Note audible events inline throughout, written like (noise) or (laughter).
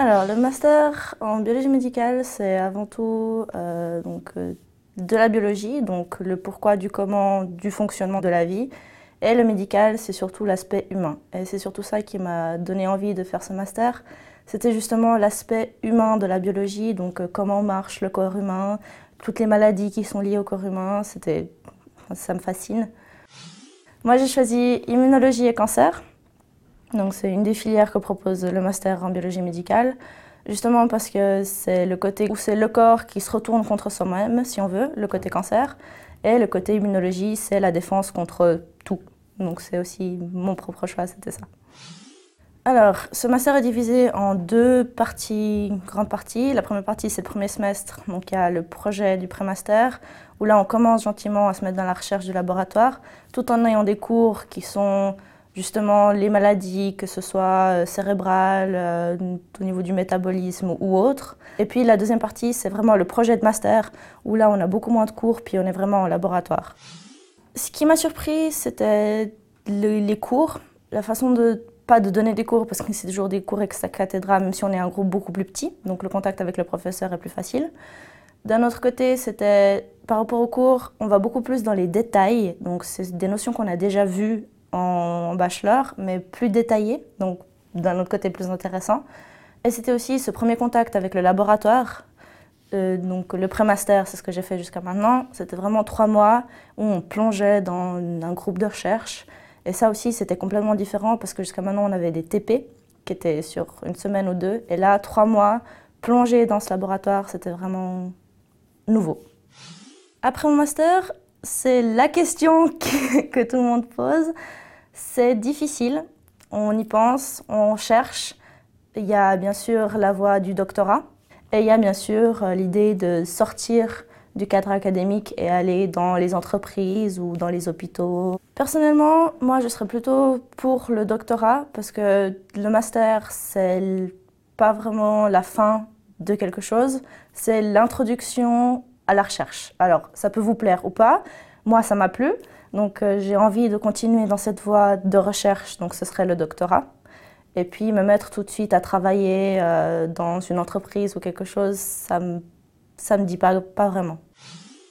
Alors, le master en biologie médicale, c'est avant tout euh, donc, euh, de la biologie, donc le pourquoi du comment du fonctionnement de la vie. Et le médical, c'est surtout l'aspect humain. Et c'est surtout ça qui m'a donné envie de faire ce master. C'était justement l'aspect humain de la biologie, donc euh, comment marche le corps humain, toutes les maladies qui sont liées au corps humain, c'était, ça me fascine. Moi, j'ai choisi immunologie et cancer. Donc c'est une des filières que propose le master en biologie médicale, justement parce que c'est le côté où c'est le corps qui se retourne contre soi-même, si on veut, le côté cancer, et le côté immunologie, c'est la défense contre tout. Donc c'est aussi mon propre choix, c'était ça. Alors, ce master est divisé en deux parties, grandes parties. La première partie, c'est le premier semestre, donc il y a le projet du pré-master, où là on commence gentiment à se mettre dans la recherche du laboratoire, tout en ayant des cours qui sont justement les maladies, que ce soit euh, cérébrales, euh, au niveau du métabolisme ou autre. Et puis la deuxième partie, c'est vraiment le projet de master, où là on a beaucoup moins de cours, puis on est vraiment en laboratoire. Ce qui m'a surpris, c'était les cours, la façon de pas de donner des cours parce que c'est toujours des cours extra-cathédrale, même si on est un groupe beaucoup plus petit, donc le contact avec le professeur est plus facile. D'un autre côté, c'était par rapport aux cours, on va beaucoup plus dans les détails, donc c'est des notions qu'on a déjà vues en bachelor, mais plus détaillé, donc d'un autre côté plus intéressant. Et c'était aussi ce premier contact avec le laboratoire. Euh, donc le pré-master, c'est ce que j'ai fait jusqu'à maintenant. C'était vraiment trois mois où on plongeait dans un groupe de recherche. Et ça aussi, c'était complètement différent parce que jusqu'à maintenant, on avait des TP qui étaient sur une semaine ou deux. Et là, trois mois, plonger dans ce laboratoire, c'était vraiment nouveau. Après mon master, c'est la question (laughs) que, tout le monde pose. C'est difficile, on y pense, on cherche. Il y a bien sûr la voie du doctorat et il y a bien sûr euh, l'idée de sortir du cadre académique et aller dans les entreprises ou dans les hôpitaux. Personnellement, moi, je serais plutôt pour le doctorat parce que le master, c'est pas vraiment la fin de quelque chose, c'est l'introduction à la recherche. Alors, ça peut vous plaire ou pas. Moi, ça m'a plu. Donc, euh, j'ai envie de continuer dans cette voie de recherche. Donc, ce serait le doctorat. Et puis, me mettre tout de suite à travailler euh, dans une entreprise ou quelque chose, ça me, ça me dit pas, pas vraiment.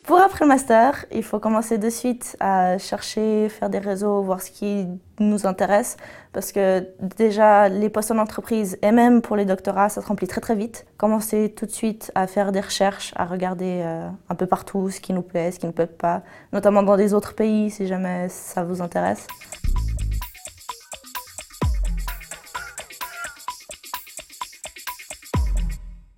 Pour après le master, il faut commencer de suite à chercher, faire des réseaux, voir ce qui nous intéresse. Parce que déjà, les postes en entreprise et même pour les doctorats, ça se remplit très très vite. Commencer tout de suite à faire des recherches, à regarder euh, un peu partout ce qui nous plaît, ce qui ne plaît pas, notamment dans des autres pays si jamais ça vous intéresse.